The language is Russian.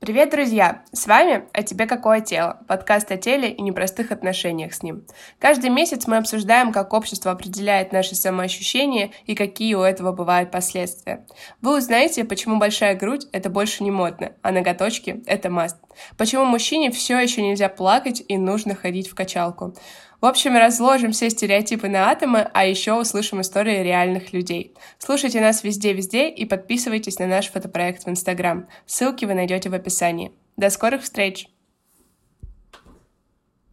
Привет, друзья! С вами «А тебе какое тело?» Подкаст о теле и непростых отношениях с ним. Каждый месяц мы обсуждаем, как общество определяет наше самоощущение и какие у этого бывают последствия. Вы узнаете, почему большая грудь – это больше не модно, а ноготочки – это маст. Почему мужчине все еще нельзя плакать и нужно ходить в качалку. В общем, разложим все стереотипы на атомы, а еще услышим истории реальных людей. Слушайте нас везде-везде и подписывайтесь на наш фотопроект в Инстаграм. Ссылки вы найдете в описании. До скорых встреч!